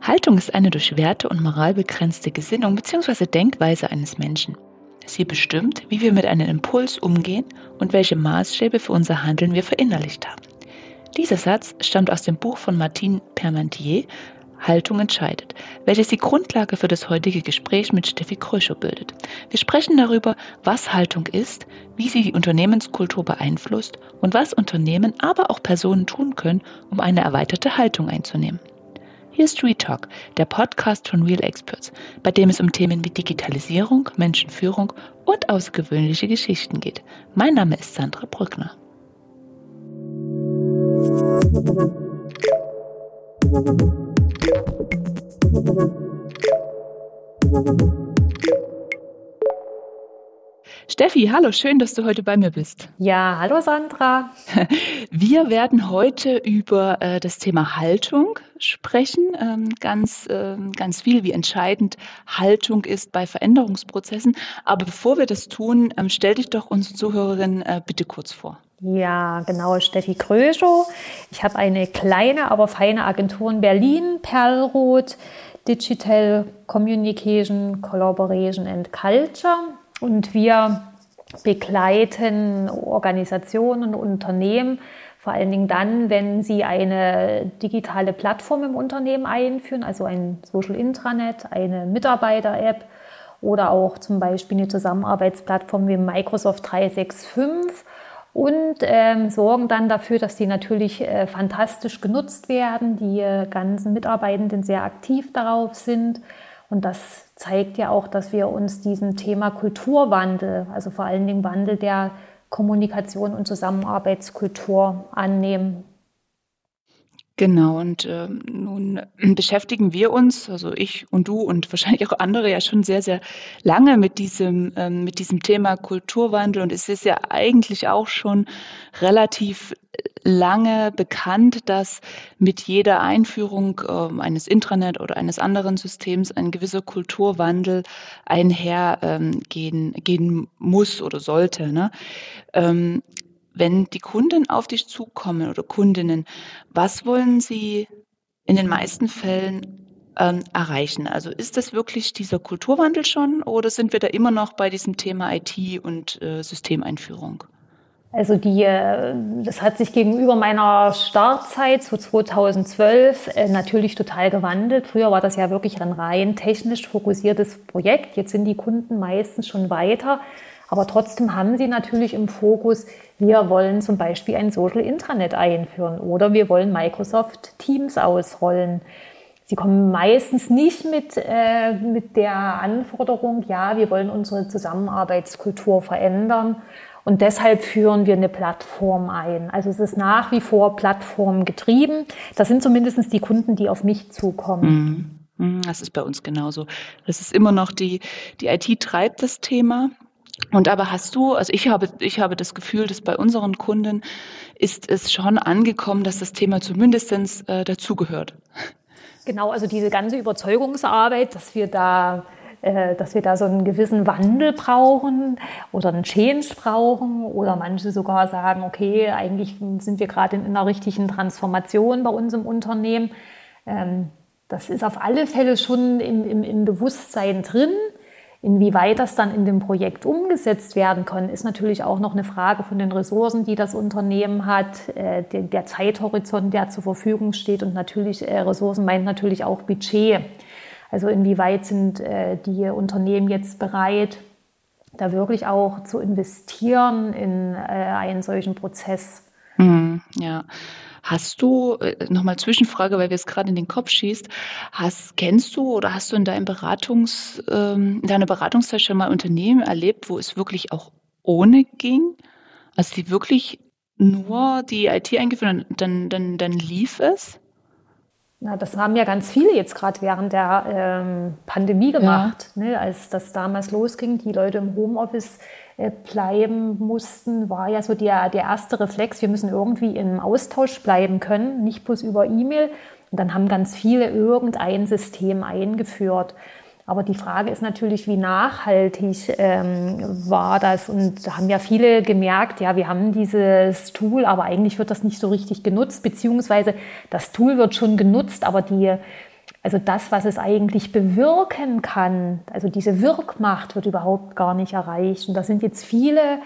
Haltung ist eine durch Werte und Moral begrenzte Gesinnung bzw. Denkweise eines Menschen. Sie bestimmt, wie wir mit einem Impuls umgehen und welche Maßstäbe für unser Handeln wir verinnerlicht haben. Dieser Satz stammt aus dem Buch von Martin Permantier, Haltung entscheidet, welches die Grundlage für das heutige Gespräch mit Steffi Kröschow bildet. Wir sprechen darüber, was Haltung ist, wie sie die Unternehmenskultur beeinflusst und was Unternehmen, aber auch Personen tun können, um eine erweiterte Haltung einzunehmen. Hier ist Retalk, der Podcast von Real Experts, bei dem es um Themen wie Digitalisierung, Menschenführung und außergewöhnliche Geschichten geht. Mein Name ist Sandra Brückner. Thank you. Steffi, hallo, schön, dass du heute bei mir bist. Ja, hallo Sandra. Wir werden heute über äh, das Thema Haltung sprechen, ähm, ganz, äh, ganz viel, wie entscheidend Haltung ist bei Veränderungsprozessen. Aber bevor wir das tun, ähm, stell dich doch unsere Zuhörerin äh, bitte kurz vor. Ja, genau, Steffi Kröschow. Ich habe eine kleine, aber feine Agentur in Berlin, Perlroth, Digital Communication, Collaboration and Culture. Und wir begleiten Organisationen und Unternehmen, vor allen Dingen dann, wenn sie eine digitale Plattform im Unternehmen einführen, also ein Social Intranet, eine Mitarbeiter-App oder auch zum Beispiel eine Zusammenarbeitsplattform wie Microsoft 365 und ähm, sorgen dann dafür, dass die natürlich äh, fantastisch genutzt werden, die äh, ganzen Mitarbeitenden sehr aktiv darauf sind und das zeigt ja auch, dass wir uns diesem Thema Kulturwandel, also vor allen Dingen Wandel der Kommunikation und Zusammenarbeitskultur annehmen. Genau, und äh, nun beschäftigen wir uns, also ich und du und wahrscheinlich auch andere ja schon sehr, sehr lange mit diesem, ähm, mit diesem Thema Kulturwandel. Und es ist ja eigentlich auch schon relativ lange bekannt, dass mit jeder Einführung äh, eines Intranet oder eines anderen Systems ein gewisser Kulturwandel einhergehen ähm, gehen muss oder sollte. Ne? Ähm, wenn die Kunden auf dich zukommen oder Kundinnen, was wollen sie in den meisten Fällen ähm, erreichen? Also ist das wirklich dieser Kulturwandel schon oder sind wir da immer noch bei diesem Thema IT und äh, Systemeinführung? Also die, äh, das hat sich gegenüber meiner Startzeit, so 2012, äh, natürlich total gewandelt. Früher war das ja wirklich ein rein technisch fokussiertes Projekt. Jetzt sind die Kunden meistens schon weiter. Aber trotzdem haben sie natürlich im Fokus, wir wollen zum Beispiel ein Social Intranet einführen oder wir wollen Microsoft Teams ausrollen. Sie kommen meistens nicht mit, äh, mit der Anforderung, ja, wir wollen unsere Zusammenarbeitskultur verändern und deshalb führen wir eine Plattform ein. Also es ist nach wie vor plattformgetrieben. Das sind zumindest die Kunden, die auf mich zukommen. Mhm. Mhm, das ist bei uns genauso. Das ist immer noch die, die IT treibt das Thema. Und aber hast du, also ich habe, ich habe das Gefühl, dass bei unseren Kunden ist es schon angekommen, dass das Thema zumindest äh, dazugehört. Genau, also diese ganze Überzeugungsarbeit, dass wir da dass wir da so einen gewissen Wandel brauchen oder einen Change brauchen oder manche sogar sagen, okay, eigentlich sind wir gerade in einer richtigen Transformation bei uns im Unternehmen. Ähm, das ist auf alle Fälle schon im, im, im Bewusstsein drin. Inwieweit das dann in dem Projekt umgesetzt werden kann, ist natürlich auch noch eine Frage von den Ressourcen, die das Unternehmen hat, äh, der, Zeithorizont, der zur Verfügung steht und natürlich äh, Ressourcen meint natürlich auch Budget. Also inwieweit sind äh, die Unternehmen jetzt bereit, da wirklich auch zu investieren in äh, einen solchen Prozess? Mhm, ja. Hast du, äh, nochmal Zwischenfrage, weil wir es gerade in den Kopf schießt, hast, kennst du oder hast du in, deinem Beratungs, ähm, in deiner Beratungszeit schon mal Unternehmen erlebt, wo es wirklich auch ohne ging? Also die wirklich nur die IT eingeführt und dann, dann, dann lief es? Na, das haben ja ganz viele jetzt gerade während der ähm, Pandemie gemacht, ja. ne, als das damals losging, die Leute im Homeoffice äh, bleiben mussten, war ja so der, der erste Reflex, wir müssen irgendwie im Austausch bleiben können, nicht bloß über E-Mail. Und dann haben ganz viele irgendein System eingeführt. Aber die Frage ist natürlich, wie nachhaltig ähm, war das? Und da haben ja viele gemerkt, ja, wir haben dieses Tool, aber eigentlich wird das nicht so richtig genutzt, beziehungsweise das Tool wird schon genutzt, aber die, also das, was es eigentlich bewirken kann, also diese Wirkmacht wird überhaupt gar nicht erreicht. Und da sind jetzt viele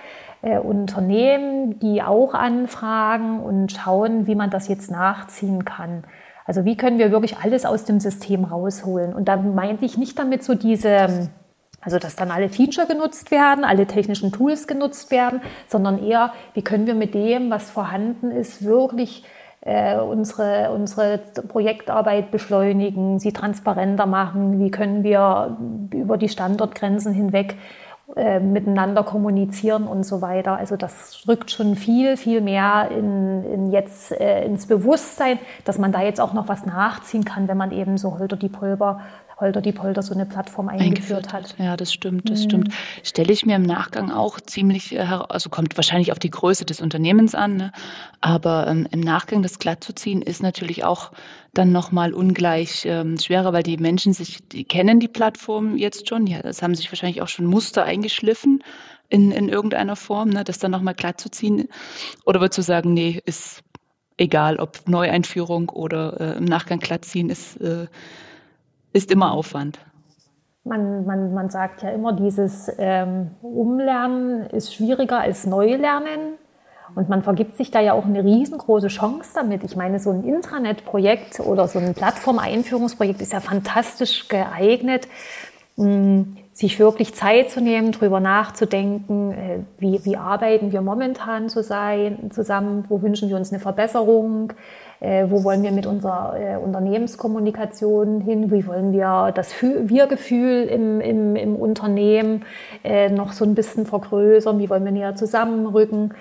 äh, Unternehmen, die auch anfragen und schauen, wie man das jetzt nachziehen kann. Also wie können wir wirklich alles aus dem System rausholen? Und da meinte ich nicht damit so diese, also dass dann alle Feature genutzt werden, alle technischen Tools genutzt werden, sondern eher, wie können wir mit dem, was vorhanden ist, wirklich äh, unsere, unsere Projektarbeit beschleunigen, sie transparenter machen, wie können wir über die Standortgrenzen hinweg äh, miteinander kommunizieren und so weiter. Also das rückt schon viel, viel mehr in, in jetzt äh, ins Bewusstsein, dass man da jetzt auch noch was nachziehen kann, wenn man eben so Holter die Pulver Holter die Polter so eine Plattform eingeführt, eingeführt hat. Ja, das stimmt, das mhm. stimmt. Stelle ich mir im Nachgang auch ziemlich, äh, also kommt wahrscheinlich auf die Größe des Unternehmens an, ne? aber ähm, im Nachgang das glatt zu ziehen ist natürlich auch dann nochmal ungleich ähm, schwerer, weil die Menschen sich, die kennen die Plattform jetzt schon, ja, das haben sich wahrscheinlich auch schon Muster eingeschliffen in, in irgendeiner Form, ne? das dann nochmal glatt zu ziehen. Oder würdest du sagen, nee, ist egal, ob Neueinführung oder äh, im Nachgang glatt ziehen, ist äh, ist immer Aufwand. Man, man, man sagt ja immer, dieses ähm, Umlernen ist schwieriger als Neulernen. Und man vergibt sich da ja auch eine riesengroße Chance damit. Ich meine, so ein Intranet-Projekt oder so ein Plattform-Einführungsprojekt ist ja fantastisch geeignet, sich wirklich Zeit zu nehmen, darüber nachzudenken, äh, wie, wie arbeiten wir momentan zusammen, wo wünschen wir uns eine Verbesserung, äh, wo wollen wir mit unserer äh, Unternehmenskommunikation hin, wie wollen wir das Wir-Gefühl im, im, im Unternehmen äh, noch so ein bisschen vergrößern, wie wollen wir näher zusammenrücken.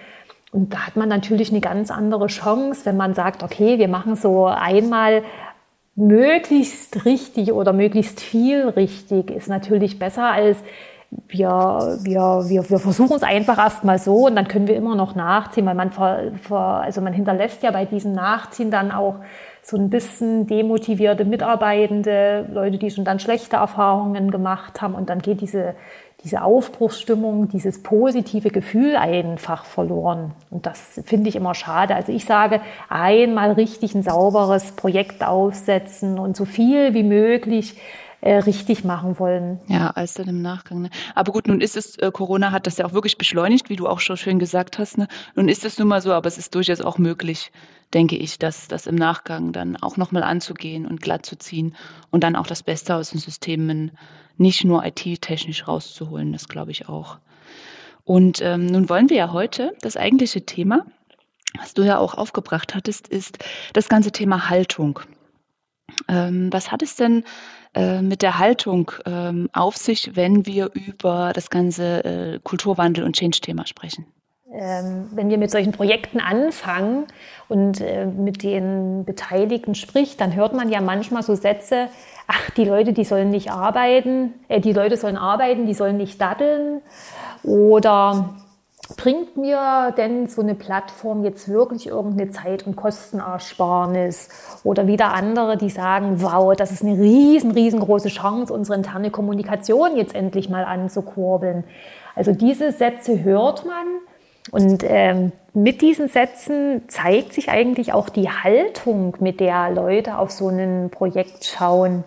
Und da hat man natürlich eine ganz andere Chance, wenn man sagt, okay, wir machen so einmal möglichst richtig oder möglichst viel richtig, ist natürlich besser als wir, wir, wir, wir versuchen es einfach erstmal so und dann können wir immer noch nachziehen, weil man, ver, ver, also man hinterlässt ja bei diesem Nachziehen dann auch so ein bisschen demotivierte Mitarbeitende, Leute, die schon dann schlechte Erfahrungen gemacht haben und dann geht diese, diese Aufbruchsstimmung, dieses positive Gefühl einfach verloren. Und das finde ich immer schade. Also ich sage, einmal richtig ein sauberes Projekt aufsetzen und so viel wie möglich äh, richtig machen wollen. Ja, als dann im Nachgang. Ne? Aber gut, nun ist es, äh, Corona hat das ja auch wirklich beschleunigt, wie du auch schon schön gesagt hast. Ne? Nun ist es nun mal so, aber es ist durchaus auch möglich, denke ich, dass das im Nachgang dann auch nochmal anzugehen und glatt zu ziehen und dann auch das Beste aus den Systemen nicht nur IT-technisch rauszuholen. Das glaube ich auch. Und ähm, nun wollen wir ja heute das eigentliche Thema, was du ja auch aufgebracht hattest, ist das ganze Thema Haltung. Ähm, was hat es denn äh, mit der Haltung ähm, auf sich, wenn wir über das ganze äh, Kulturwandel und Change-Thema sprechen? Ähm, wenn wir mit solchen Projekten anfangen und äh, mit den Beteiligten spricht, dann hört man ja manchmal so Sätze, ach, die Leute, die sollen nicht arbeiten, äh, die Leute sollen arbeiten, die sollen nicht daddeln oder bringt mir denn so eine Plattform jetzt wirklich irgendeine Zeit- und Kostenersparnis? Oder wieder andere, die sagen, wow, das ist eine riesen, riesengroße Chance, unsere interne Kommunikation jetzt endlich mal anzukurbeln. Also diese Sätze hört man und ähm, mit diesen Sätzen zeigt sich eigentlich auch die Haltung, mit der Leute auf so ein Projekt schauen.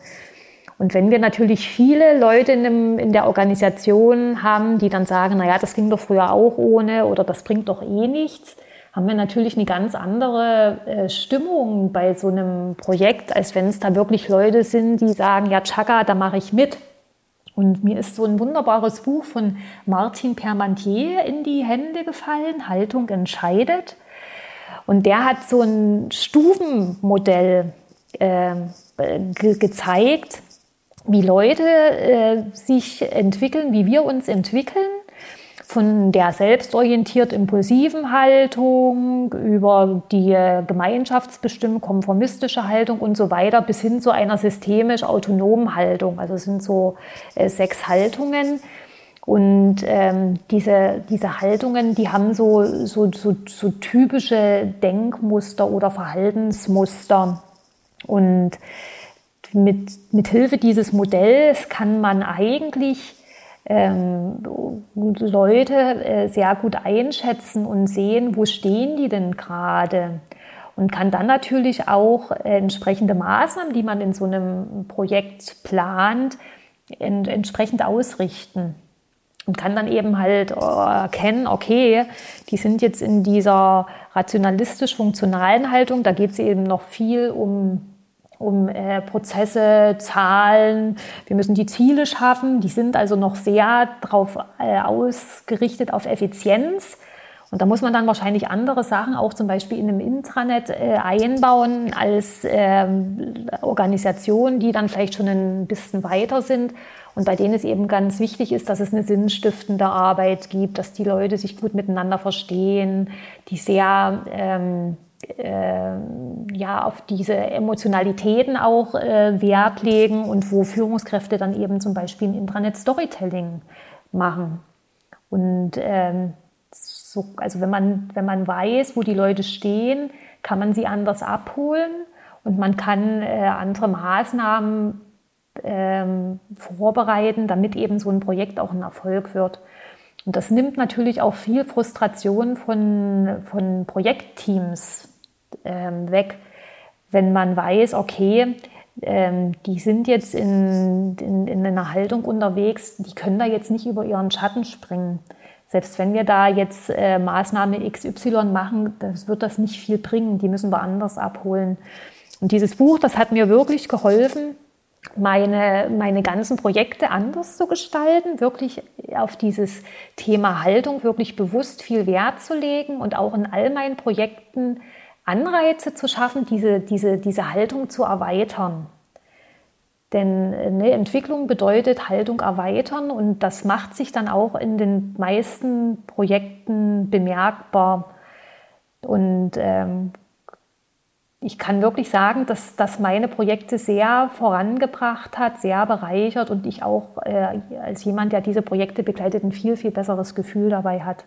Und wenn wir natürlich viele Leute in, dem, in der Organisation haben, die dann sagen, naja, das ging doch früher auch ohne oder das bringt doch eh nichts, haben wir natürlich eine ganz andere äh, Stimmung bei so einem Projekt, als wenn es da wirklich Leute sind, die sagen, ja, Chaka, da mache ich mit. Und mir ist so ein wunderbares Buch von Martin Permantier in die Hände gefallen, Haltung entscheidet. Und der hat so ein Stufenmodell äh, ge gezeigt, wie Leute äh, sich entwickeln, wie wir uns entwickeln, von der selbstorientiert impulsiven Haltung über die gemeinschaftsbestimmte konformistische Haltung und so weiter bis hin zu einer systemisch autonomen Haltung. Also es sind so äh, sechs Haltungen. Und ähm, diese, diese Haltungen, die haben so, so, so, so typische Denkmuster oder Verhaltensmuster. Und mit, mit Hilfe dieses Modells kann man eigentlich ähm, Leute äh, sehr gut einschätzen und sehen, wo stehen die denn gerade. Und kann dann natürlich auch äh, entsprechende Maßnahmen, die man in so einem Projekt plant, ent entsprechend ausrichten und kann dann eben halt äh, erkennen, okay, die sind jetzt in dieser rationalistisch-funktionalen Haltung, da geht es eben noch viel um, um äh, Prozesse, Zahlen, wir müssen die Ziele schaffen, die sind also noch sehr darauf äh, ausgerichtet auf Effizienz. Und da muss man dann wahrscheinlich andere Sachen auch zum Beispiel in einem Intranet äh, einbauen als ähm, Organisation, die dann vielleicht schon ein bisschen weiter sind. Und bei denen es eben ganz wichtig ist, dass es eine sinnstiftende Arbeit gibt, dass die Leute sich gut miteinander verstehen, die sehr ähm, äh, ja, auf diese Emotionalitäten auch äh, Wert legen und wo Führungskräfte dann eben zum Beispiel ein Intranet-Storytelling machen. Und ähm, so, also wenn man, wenn man weiß, wo die Leute stehen, kann man sie anders abholen und man kann äh, andere Maßnahmen ähm, vorbereiten, damit eben so ein Projekt auch ein Erfolg wird. Und das nimmt natürlich auch viel Frustration von, von Projektteams ähm, weg, wenn man weiß, okay, ähm, die sind jetzt in, in, in einer Haltung unterwegs, die können da jetzt nicht über ihren Schatten springen. Selbst wenn wir da jetzt äh, Maßnahme XY machen, das wird das nicht viel bringen. Die müssen wir anders abholen. Und dieses Buch, das hat mir wirklich geholfen, meine, meine ganzen Projekte anders zu gestalten, wirklich auf dieses Thema Haltung wirklich bewusst viel Wert zu legen und auch in all meinen Projekten Anreize zu schaffen, diese, diese, diese Haltung zu erweitern. Denn eine Entwicklung bedeutet Haltung erweitern und das macht sich dann auch in den meisten Projekten bemerkbar. Und ähm, ich kann wirklich sagen, dass das meine Projekte sehr vorangebracht hat, sehr bereichert und ich auch äh, als jemand, der diese Projekte begleitet, ein viel, viel besseres Gefühl dabei hat.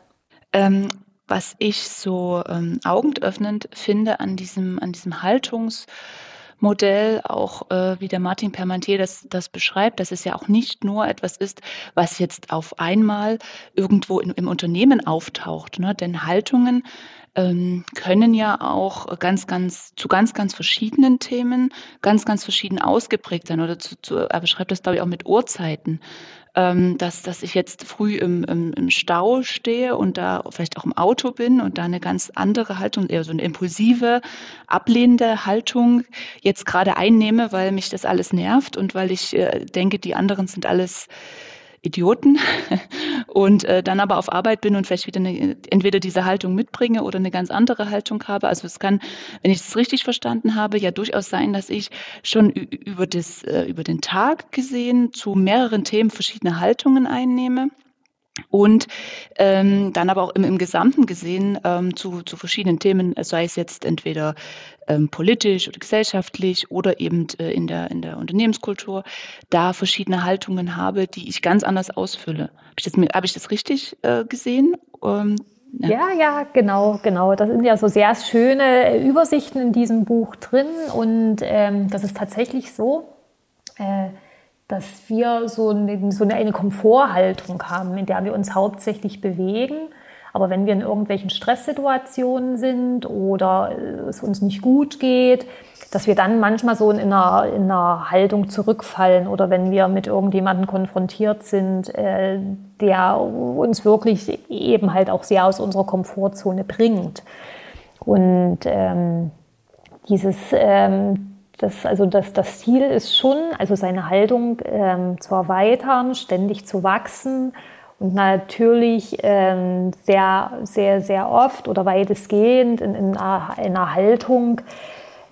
Ähm, was ich so ähm, augenöffnend finde an diesem, an diesem Haltungsmodell, auch äh, wie der Martin Permantier das, das beschreibt, dass es ja auch nicht nur etwas ist, was jetzt auf einmal irgendwo in, im Unternehmen auftaucht. Ne? Denn Haltungen ähm, können ja auch ganz, ganz zu ganz, ganz verschiedenen Themen ganz, ganz verschieden ausgeprägt sein. Oder zu, zu, er beschreibt das, glaube ich, auch mit Uhrzeiten. Ähm, dass, dass ich jetzt früh im, im, im Stau stehe und da vielleicht auch im Auto bin und da eine ganz andere Haltung, eher so eine impulsive, ablehnende Haltung jetzt gerade einnehme, weil mich das alles nervt und weil ich äh, denke, die anderen sind alles Idioten und äh, dann aber auf Arbeit bin und vielleicht wieder eine, entweder diese Haltung mitbringe oder eine ganz andere Haltung habe. Also es kann, wenn ich es richtig verstanden habe, ja durchaus sein, dass ich schon über, das, äh, über den Tag gesehen zu mehreren Themen verschiedene Haltungen einnehme und ähm, dann aber auch im, im Gesamten gesehen ähm, zu, zu verschiedenen Themen, sei es jetzt entweder ähm, politisch oder gesellschaftlich oder eben äh, in, der, in der Unternehmenskultur, da verschiedene Haltungen habe, die ich ganz anders ausfülle. Habe ich das, hab ich das richtig äh, gesehen? Ähm, ja. ja. ja, genau, genau. Das sind ja so sehr schöne Übersichten in diesem Buch drin und ähm, das ist tatsächlich so. Äh, dass wir so eine, so eine Komforthaltung haben, in der wir uns hauptsächlich bewegen. Aber wenn wir in irgendwelchen Stresssituationen sind oder es uns nicht gut geht, dass wir dann manchmal so in einer, in einer Haltung zurückfallen oder wenn wir mit irgendjemandem konfrontiert sind, äh, der uns wirklich eben halt auch sehr aus unserer Komfortzone bringt. Und ähm, dieses ähm, das, also das, das Ziel ist schon, also seine Haltung ähm, zu erweitern, ständig zu wachsen und natürlich ähm, sehr, sehr, sehr oft oder weitestgehend in, in, einer, in einer Haltung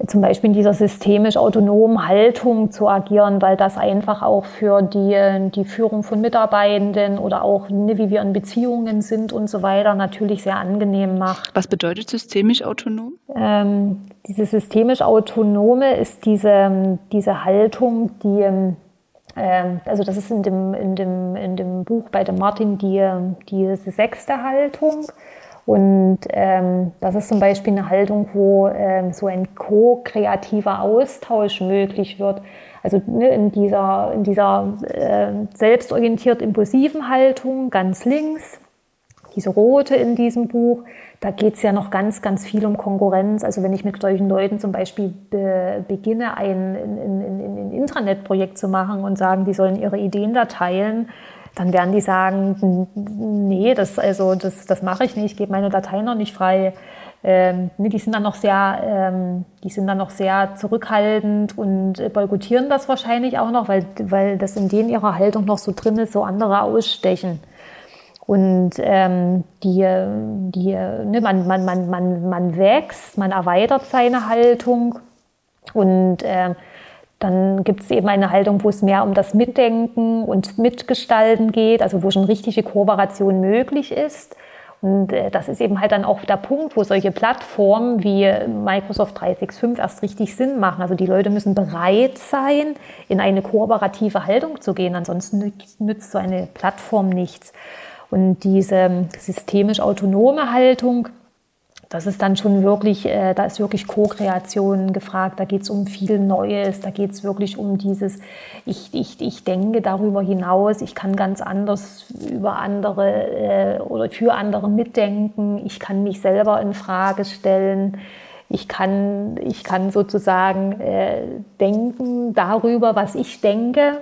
zum Beispiel in dieser systemisch autonomen Haltung zu agieren, weil das einfach auch für die, die Führung von Mitarbeitenden oder auch ne, wie wir in Beziehungen sind und so weiter natürlich sehr angenehm macht. Was bedeutet systemisch autonom? Ähm, diese systemisch autonome ist diese, diese Haltung, die ähm, also das ist in dem, in, dem, in dem Buch bei dem Martin die, die sechste Haltung. Und ähm, das ist zum Beispiel eine Haltung, wo ähm, so ein co-kreativer Austausch möglich wird. Also ne, in dieser, in dieser äh, selbstorientiert impulsiven Haltung ganz links, diese rote in diesem Buch, da geht es ja noch ganz, ganz viel um Konkurrenz. Also wenn ich mit solchen Leuten zum Beispiel be beginne, ein, ein, ein, Intranet-Projekt zu machen und sagen, die sollen ihre Ideen da teilen, dann werden die sagen, nee, das, also, das, das mache ich nicht, ich gebe meine Datei noch nicht frei. Ähm, nee, die sind dann noch sehr, ähm, die sind dann noch sehr zurückhaltend und boykottieren das wahrscheinlich auch noch, weil, weil das in denen ihrer Haltung noch so drin ist, so andere ausstechen. Und ähm, die, die, ne, man, man, man, man, man wächst, man erweitert seine Haltung und ähm, dann gibt es eben eine Haltung, wo es mehr um das Mitdenken und Mitgestalten geht, also wo schon richtige Kooperation möglich ist. Und äh, das ist eben halt dann auch der Punkt, wo solche Plattformen wie Microsoft 365 erst richtig Sinn machen. Also die Leute müssen bereit sein, in eine kooperative Haltung zu gehen. Ansonsten nützt so eine Plattform nichts. Und diese systemisch autonome Haltung, das ist dann schon wirklich, äh, da ist wirklich Co-Kreation gefragt, da geht es um viel Neues, da geht es wirklich um dieses, ich, ich, ich denke darüber hinaus, ich kann ganz anders über andere äh, oder für andere mitdenken, ich kann mich selber in Frage stellen, ich kann, ich kann sozusagen äh, denken darüber, was ich denke.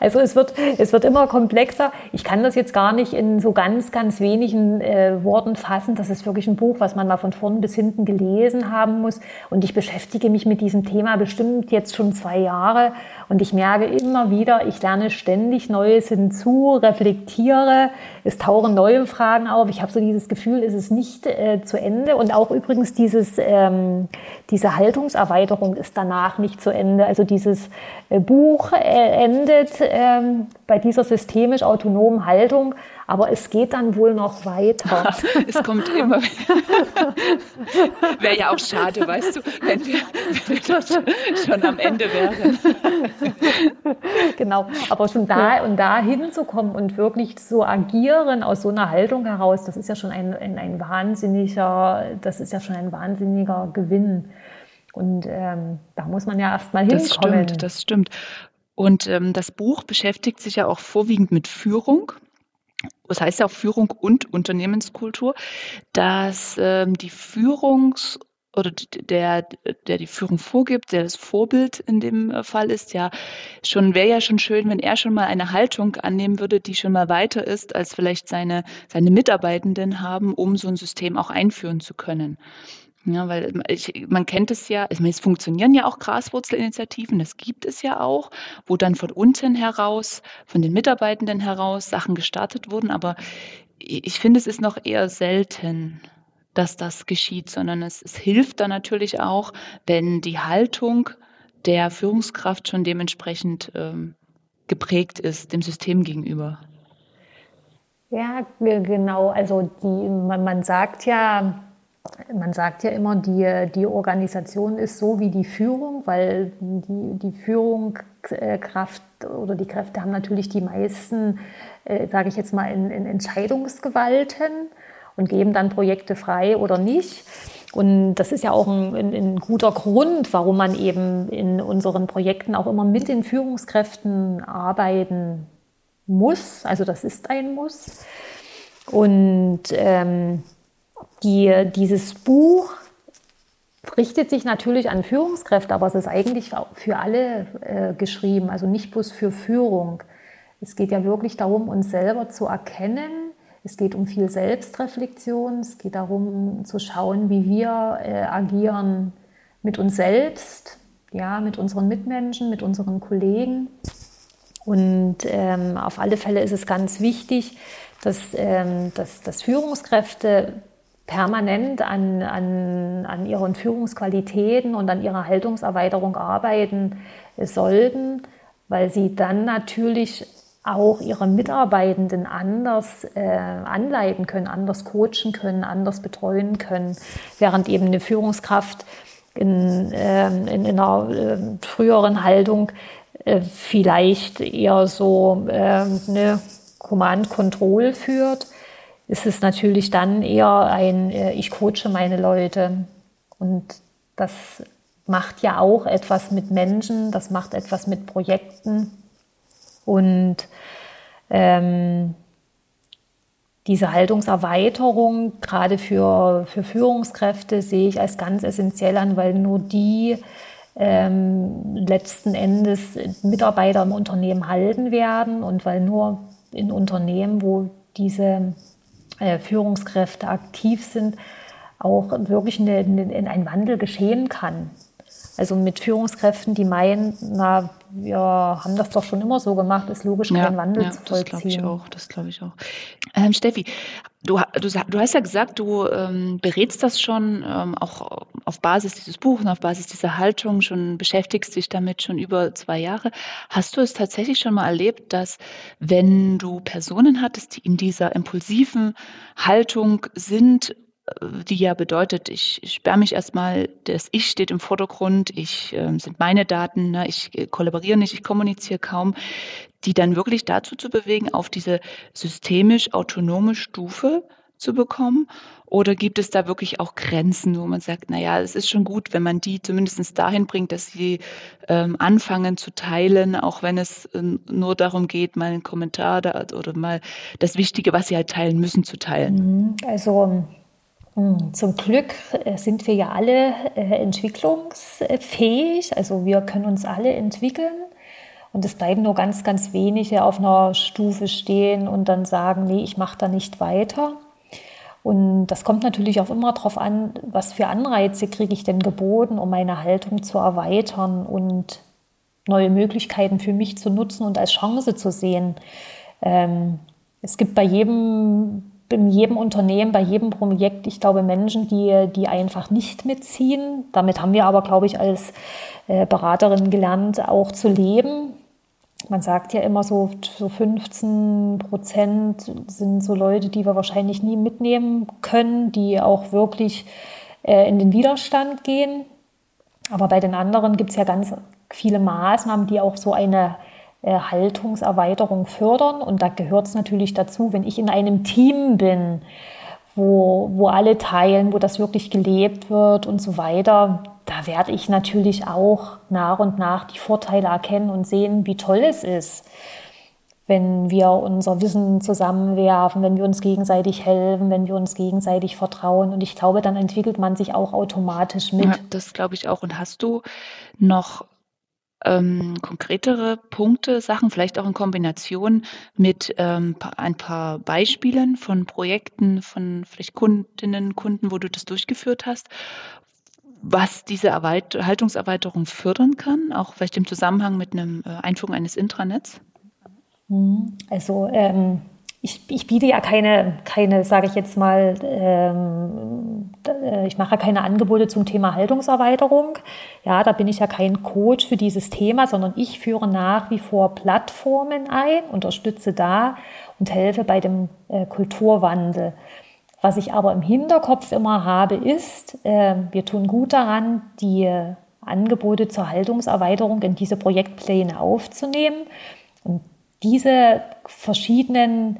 Also es wird, es wird immer komplexer. Ich kann das jetzt gar nicht in so ganz, ganz wenigen äh, Worten fassen. Das ist wirklich ein Buch, was man mal von vorn bis hinten gelesen haben muss. Und ich beschäftige mich mit diesem Thema bestimmt jetzt schon zwei Jahre. Und ich merke immer wieder, ich lerne ständig Neues hinzu, reflektiere, es tauchen neue Fragen auf. Ich habe so dieses Gefühl, es ist nicht äh, zu Ende. Und auch übrigens dieses, ähm, diese Haltungserweiterung ist danach nicht zu Ende. Also dieses äh, Buch äh, endet ähm, bei dieser systemisch autonomen Haltung, aber es geht dann wohl noch weiter. es kommt immer. Wäre ja auch schade, weißt du, wenn wir, wenn wir schon am Ende wären. genau, aber schon da und da hinzukommen und wirklich zu agieren aus so einer Haltung heraus, das ist ja schon ein, ein, ein wahnsinniger, das ist ja schon ein wahnsinniger Gewinn. Und ähm, da muss man ja erst mal hinkommen. Das stimmt, das stimmt. Und ähm, das Buch beschäftigt sich ja auch vorwiegend mit Führung. Das heißt ja auch Führung und Unternehmenskultur, dass ähm, die Führungs- oder der, der die Führung vorgibt, der das Vorbild in dem äh, Fall ist, ja, schon wäre ja schon schön, wenn er schon mal eine Haltung annehmen würde, die schon mal weiter ist, als vielleicht seine, seine Mitarbeitenden haben, um so ein System auch einführen zu können. Ja, weil ich, man kennt es ja, es funktionieren ja auch Graswurzelinitiativen, das gibt es ja auch, wo dann von unten heraus, von den Mitarbeitenden heraus Sachen gestartet wurden, aber ich finde, es ist noch eher selten, dass das geschieht, sondern es, es hilft dann natürlich auch, wenn die Haltung der Führungskraft schon dementsprechend ähm, geprägt ist, dem System gegenüber. Ja, genau. Also die, man, man sagt ja, man sagt ja immer, die, die Organisation ist so wie die Führung, weil die, die Führungskraft oder die Kräfte haben natürlich die meisten, äh, sage ich jetzt mal, in, in Entscheidungsgewalten und geben dann Projekte frei oder nicht. Und das ist ja auch ein, ein, ein, guter Grund, warum man eben in unseren Projekten auch immer mit den Führungskräften arbeiten muss. Also das ist ein Muss. Und ähm, die, dieses Buch richtet sich natürlich an Führungskräfte, aber es ist eigentlich für alle äh, geschrieben, also nicht bloß für Führung. Es geht ja wirklich darum, uns selber zu erkennen. Es geht um viel Selbstreflexion. Es geht darum zu schauen, wie wir äh, agieren mit uns selbst, ja, mit unseren Mitmenschen, mit unseren Kollegen. Und ähm, auf alle Fälle ist es ganz wichtig, dass, ähm, dass, dass Führungskräfte permanent an, an, an ihren Führungsqualitäten und an ihrer Haltungserweiterung arbeiten sollten, weil sie dann natürlich auch ihre Mitarbeitenden anders äh, anleiten können, anders coachen können, anders betreuen können, während eben eine Führungskraft in, äh, in, in einer äh, früheren Haltung äh, vielleicht eher so äh, eine Command-Control führt, ist es natürlich dann eher ein, äh, ich coache meine Leute. Und das macht ja auch etwas mit Menschen, das macht etwas mit Projekten. Und ähm, diese Haltungserweiterung, gerade für, für Führungskräfte, sehe ich als ganz essentiell an, weil nur die ähm, letzten Endes Mitarbeiter im Unternehmen halten werden und weil nur in Unternehmen, wo diese Führungskräfte aktiv sind, auch wirklich eine, eine, ein Wandel geschehen kann. Also mit Führungskräften, die meinen, na, wir haben das doch schon immer so gemacht, ist logisch ja, kein Wandel ja, zu vollziehen. Das glaube ich auch, das glaube ich auch. Ähm, Steffi, du, du, du, hast ja gesagt, du ähm, berätst das schon ähm, auch auf Basis dieses Buches und auf Basis dieser Haltung, schon beschäftigst dich damit schon über zwei Jahre. Hast du es tatsächlich schon mal erlebt, dass wenn du Personen hattest, die in dieser impulsiven Haltung sind die ja bedeutet, ich sperre mich erstmal, das Ich steht im Vordergrund, ich äh, sind meine Daten, ne, ich äh, kollaboriere nicht, ich kommuniziere kaum, die dann wirklich dazu zu bewegen, auf diese systemisch autonome Stufe zu bekommen? Oder gibt es da wirklich auch Grenzen, wo man sagt, naja, es ist schon gut, wenn man die zumindest dahin bringt, dass sie ähm, anfangen zu teilen, auch wenn es äh, nur darum geht, mal einen Kommentar da, oder mal das Wichtige, was sie halt teilen müssen, zu teilen? Mhm. Also zum Glück äh, sind wir ja alle äh, entwicklungsfähig, also wir können uns alle entwickeln und es bleiben nur ganz, ganz wenige auf einer Stufe stehen und dann sagen, nee, ich mache da nicht weiter. Und das kommt natürlich auch immer darauf an, was für Anreize kriege ich denn geboten, um meine Haltung zu erweitern und neue Möglichkeiten für mich zu nutzen und als Chance zu sehen. Ähm, es gibt bei jedem in jedem Unternehmen, bei jedem Projekt, ich glaube, Menschen, die, die einfach nicht mitziehen. Damit haben wir aber, glaube ich, als äh, Beraterin gelernt, auch zu leben. Man sagt ja immer so, so 15 Prozent sind so Leute, die wir wahrscheinlich nie mitnehmen können, die auch wirklich äh, in den Widerstand gehen. Aber bei den anderen gibt es ja ganz viele Maßnahmen, die auch so eine Haltungserweiterung fördern. Und da gehört es natürlich dazu, wenn ich in einem Team bin, wo, wo alle teilen, wo das wirklich gelebt wird und so weiter, da werde ich natürlich auch nach und nach die Vorteile erkennen und sehen, wie toll es ist, wenn wir unser Wissen zusammenwerfen, wenn wir uns gegenseitig helfen, wenn wir uns gegenseitig vertrauen. Und ich glaube, dann entwickelt man sich auch automatisch mit. Ja, das glaube ich auch. Und hast du noch ähm, konkretere Punkte, Sachen, vielleicht auch in Kombination mit ähm, ein paar Beispielen von Projekten, von vielleicht Kundinnen, Kunden, wo du das durchgeführt hast, was diese Erweit Haltungserweiterung fördern kann, auch vielleicht im Zusammenhang mit einem äh, Einführung eines Intranets? Mhm. Also ähm, ich, ich biete ja keine, keine sage ich jetzt mal, ähm, äh, ich mache keine Angebote zum Thema Haltungserweiterung. Ja, da bin ich ja kein Coach für dieses Thema, sondern ich führe nach wie vor Plattformen ein, unterstütze da und helfe bei dem äh, Kulturwandel. Was ich aber im Hinterkopf immer habe, ist, äh, wir tun gut daran, die Angebote zur Haltungserweiterung in diese Projektpläne aufzunehmen. Und diese verschiedenen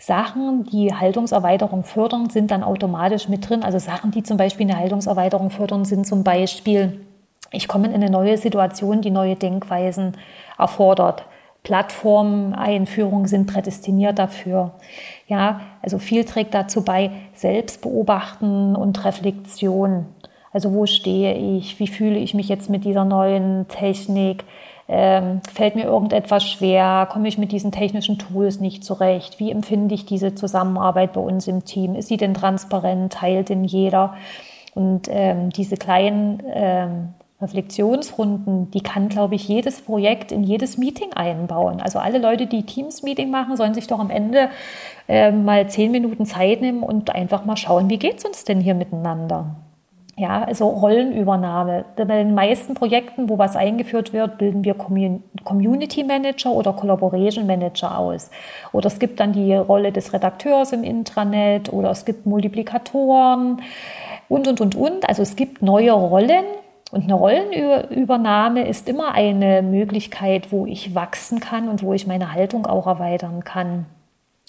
Sachen, die Haltungserweiterung fördern, sind dann automatisch mit drin. Also Sachen, die zum Beispiel eine Haltungserweiterung fördern, sind zum Beispiel, ich komme in eine neue Situation, die neue Denkweisen erfordert. Plattformeinführungen sind prädestiniert dafür. Ja, also viel trägt dazu bei, Selbstbeobachten und Reflexion. Also wo stehe ich? Wie fühle ich mich jetzt mit dieser neuen Technik? Ähm, fällt mir irgendetwas schwer? Komme ich mit diesen technischen Tools nicht zurecht? Wie empfinde ich diese Zusammenarbeit bei uns im Team? Ist sie denn transparent? Teilt denn jeder? Und ähm, diese kleinen ähm, Reflexionsrunden, die kann, glaube ich, jedes Projekt in jedes Meeting einbauen. Also alle Leute, die Teams-Meeting machen, sollen sich doch am Ende äh, mal zehn Minuten Zeit nehmen und einfach mal schauen, wie geht es uns denn hier miteinander? Ja, also Rollenübernahme. Bei den meisten Projekten, wo was eingeführt wird, bilden wir Community Manager oder Collaboration Manager aus. Oder es gibt dann die Rolle des Redakteurs im Intranet oder es gibt Multiplikatoren und, und, und, und. Also es gibt neue Rollen Und eine Rollenübernahme ist immer eine Möglichkeit, wo ich wachsen kann und wo ich meine Haltung auch erweitern kann.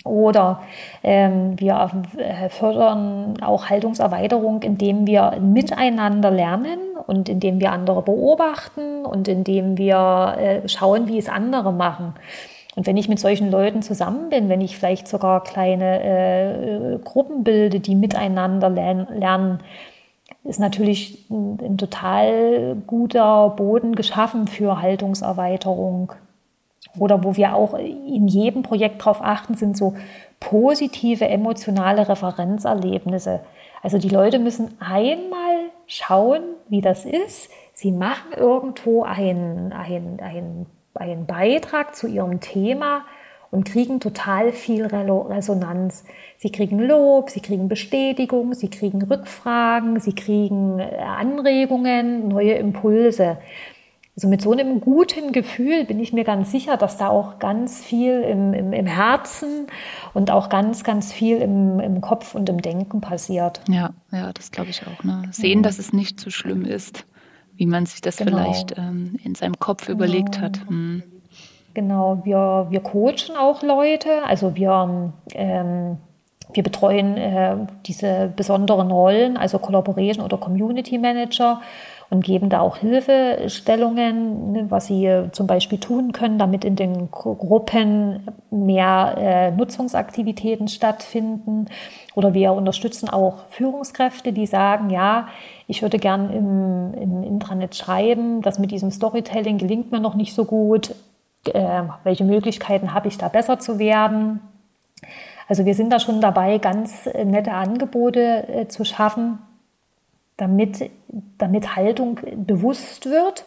Oder ähm, wir äh, fördern auch Haltungserweiterung, indem wir miteinander lernen und indem wir andere beobachten und indem wir äh, schauen, wie es andere machen. Und wenn ich mit solchen Leuten zusammen bin, wenn ich vielleicht sogar kleine äh, Gruppen bilde, die miteinander lernen, ist natürlich ein, ein total guter Boden geschaffen für Haltungserweiterung. Oder wo wir auch in jedem Projekt darauf achten, sind so positive emotionale Referenzerlebnisse. Also die Leute müssen einmal schauen, wie das ist. Sie machen irgendwo einen, einen, einen, einen Beitrag zu ihrem Thema und kriegen total viel Resonanz. Sie kriegen Lob, sie kriegen Bestätigung, sie kriegen Rückfragen, sie kriegen Anregungen, neue Impulse. Also mit so einem guten Gefühl bin ich mir ganz sicher, dass da auch ganz viel im, im, im Herzen und auch ganz, ganz viel im, im Kopf und im Denken passiert. Ja, ja, das glaube ich auch. Ne? Sehen, mhm. dass es nicht so schlimm ist, wie man sich das genau. vielleicht ähm, in seinem Kopf genau. überlegt hat. Mhm. Genau, wir, wir coachen auch Leute, also wir ähm, wir betreuen äh, diese besonderen Rollen, also Collaboration oder Community Manager und geben da auch Hilfestellungen, ne, was sie äh, zum Beispiel tun können, damit in den Gruppen mehr äh, Nutzungsaktivitäten stattfinden. Oder wir unterstützen auch Führungskräfte, die sagen, ja, ich würde gern im, im Intranet schreiben, das mit diesem Storytelling gelingt mir noch nicht so gut. Äh, welche Möglichkeiten habe ich da besser zu werden? Also wir sind da schon dabei, ganz äh, nette Angebote äh, zu schaffen, damit, damit Haltung bewusst wird,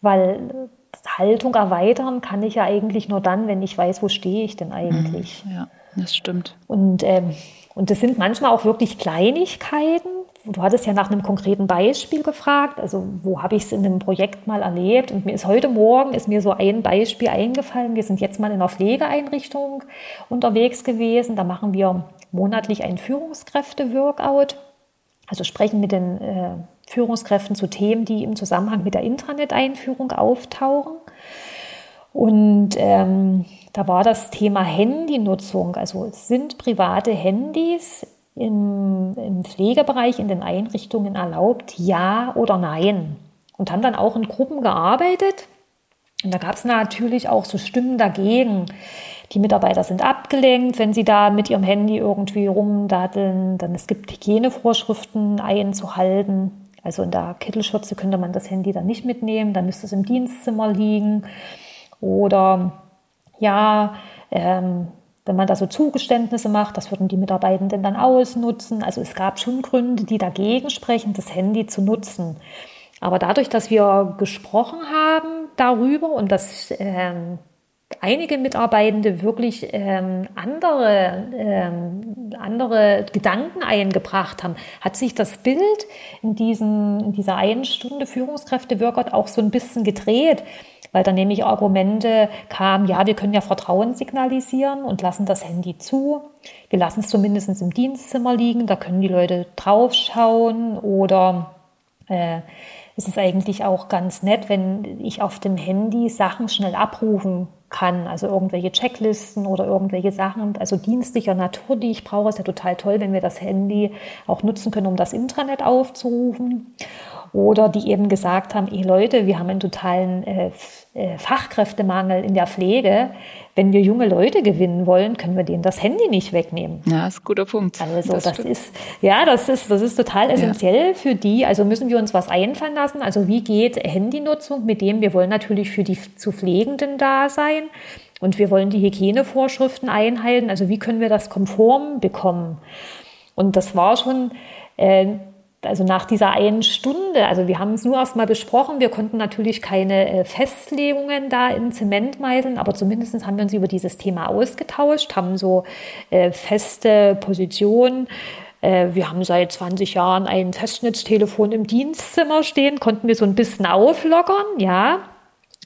weil Haltung erweitern kann ich ja eigentlich nur dann, wenn ich weiß, wo stehe ich denn eigentlich. Mhm, ja, das stimmt. Und, ähm, und das sind manchmal auch wirklich Kleinigkeiten. Du hattest ja nach einem konkreten Beispiel gefragt, also wo habe ich es in einem Projekt mal erlebt? Und mir ist heute Morgen ist mir so ein Beispiel eingefallen. Wir sind jetzt mal in einer Pflegeeinrichtung unterwegs gewesen. Da machen wir monatlich ein Führungskräfte-Workout. Also sprechen mit den äh, Führungskräften zu Themen, die im Zusammenhang mit der Intranet-Einführung auftauchen. Und ähm, da war das Thema Handynutzung. Also sind private Handys im, im Pflegebereich, in den Einrichtungen erlaubt, ja oder nein? Und haben dann auch in Gruppen gearbeitet. Und da gab es natürlich auch so Stimmen dagegen. Die Mitarbeiter sind abgelenkt, wenn sie da mit ihrem Handy irgendwie rumdatteln. Dann es gibt Hygienevorschriften einzuhalten. Also in der Kittelschürze könnte man das Handy dann nicht mitnehmen, dann müsste es im Dienstzimmer liegen. Oder ja, ähm, wenn man da so Zugeständnisse macht, das würden die Mitarbeitenden dann ausnutzen. Also es gab schon Gründe, die dagegen sprechen, das Handy zu nutzen. Aber dadurch, dass wir gesprochen haben darüber und dass ähm, einige Mitarbeitende wirklich ähm, andere, ähm, andere Gedanken eingebracht haben, hat sich das Bild in, diesen, in dieser einen Stunde Führungskräfte-Workout auch so ein bisschen gedreht, weil dann nämlich Argumente kamen, ja, wir können ja Vertrauen signalisieren und lassen das Handy zu. Wir lassen es zumindest im Dienstzimmer liegen, da können die Leute draufschauen oder äh, es ist eigentlich auch ganz nett, wenn ich auf dem Handy Sachen schnell abrufen kann. Also irgendwelche Checklisten oder irgendwelche Sachen, also dienstlicher Natur, die ich brauche. Ist ja total toll, wenn wir das Handy auch nutzen können, um das Intranet aufzurufen. Oder die eben gesagt haben, ey Leute, wir haben einen totalen äh, äh, Fachkräftemangel in der Pflege. Wenn wir junge Leute gewinnen wollen, können wir denen das Handy nicht wegnehmen. Ja, ist ein guter Punkt. Also das, das ist, ja, das ist, das ist total essentiell ja. für die. Also müssen wir uns was einfallen lassen. Also wie geht Handynutzung mit dem? Wir wollen natürlich für die zu Pflegenden da sein. Und wir wollen die Hygienevorschriften einhalten. Also wie können wir das konform bekommen? Und das war schon äh, also nach dieser einen Stunde, also wir haben es nur erst mal besprochen, wir konnten natürlich keine äh, Festlegungen da in Zement meißeln, aber zumindest haben wir uns über dieses Thema ausgetauscht, haben so äh, feste Positionen. Äh, wir haben seit 20 Jahren ein Festnetztelefon im Dienstzimmer stehen, konnten wir so ein bisschen auflockern, ja.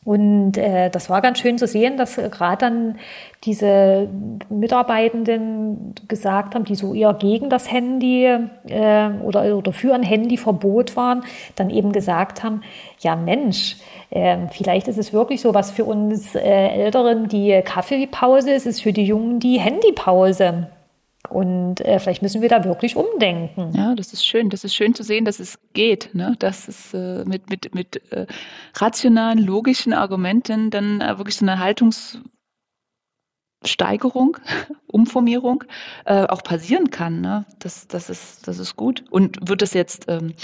Und äh, das war ganz schön zu sehen, dass gerade dann diese Mitarbeitenden gesagt haben, die so eher gegen das Handy äh, oder, oder für ein Handyverbot waren, dann eben gesagt haben, ja Mensch, äh, vielleicht ist es wirklich so was für uns äh, Älteren die Kaffeepause, ist es für die Jungen die Handypause. Und äh, vielleicht müssen wir da wirklich umdenken. Ja, das ist schön. Das ist schön zu sehen, dass es geht, ne? dass es äh, mit, mit, mit äh, rationalen, logischen Argumenten dann äh, wirklich so eine Haltungssteigerung, Umformierung äh, auch passieren kann. Ne? Das, das, ist, das ist gut. Und wird das jetzt ähm,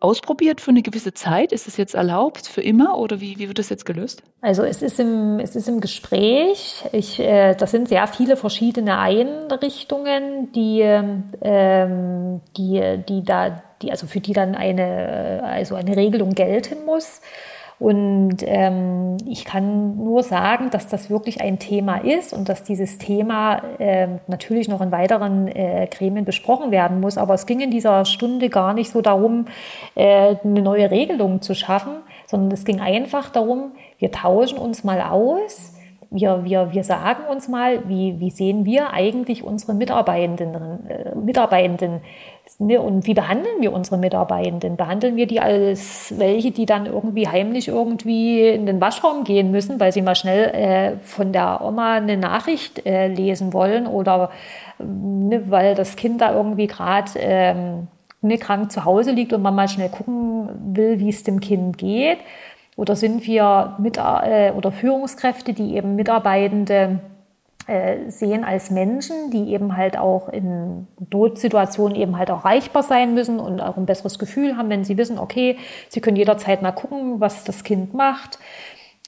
ausprobiert für eine gewisse Zeit? Ist es jetzt erlaubt für immer oder wie, wie wird das jetzt gelöst? Also es ist im, es ist im Gespräch. Ich, äh, das sind sehr viele verschiedene Einrichtungen, die, ähm, die, die da, die, also für die dann eine, also eine Regelung gelten muss. Und ähm, ich kann nur sagen, dass das wirklich ein Thema ist und dass dieses Thema äh, natürlich noch in weiteren äh, Gremien besprochen werden muss. Aber es ging in dieser Stunde gar nicht so darum, äh, eine neue Regelung zu schaffen, sondern es ging einfach darum, wir tauschen uns mal aus. Wir, wir, wir sagen uns mal, wie, wie sehen wir eigentlich unsere Mitarbeitenden, äh, Mitarbeitenden Ne, und wie behandeln wir unsere Mitarbeitenden? Behandeln wir die als welche, die dann irgendwie heimlich irgendwie in den Waschraum gehen müssen, weil sie mal schnell äh, von der Oma eine Nachricht äh, lesen wollen oder ne, weil das Kind da irgendwie gerade ähm, ne, krank zu Hause liegt und man mal schnell gucken will, wie es dem Kind geht? Oder sind wir mit, äh, oder Führungskräfte, die eben Mitarbeitende äh, sehen als Menschen, die eben halt auch in Notsituationen eben halt auch erreichbar sein müssen und auch ein besseres Gefühl haben, wenn sie wissen, okay, sie können jederzeit mal gucken, was das Kind macht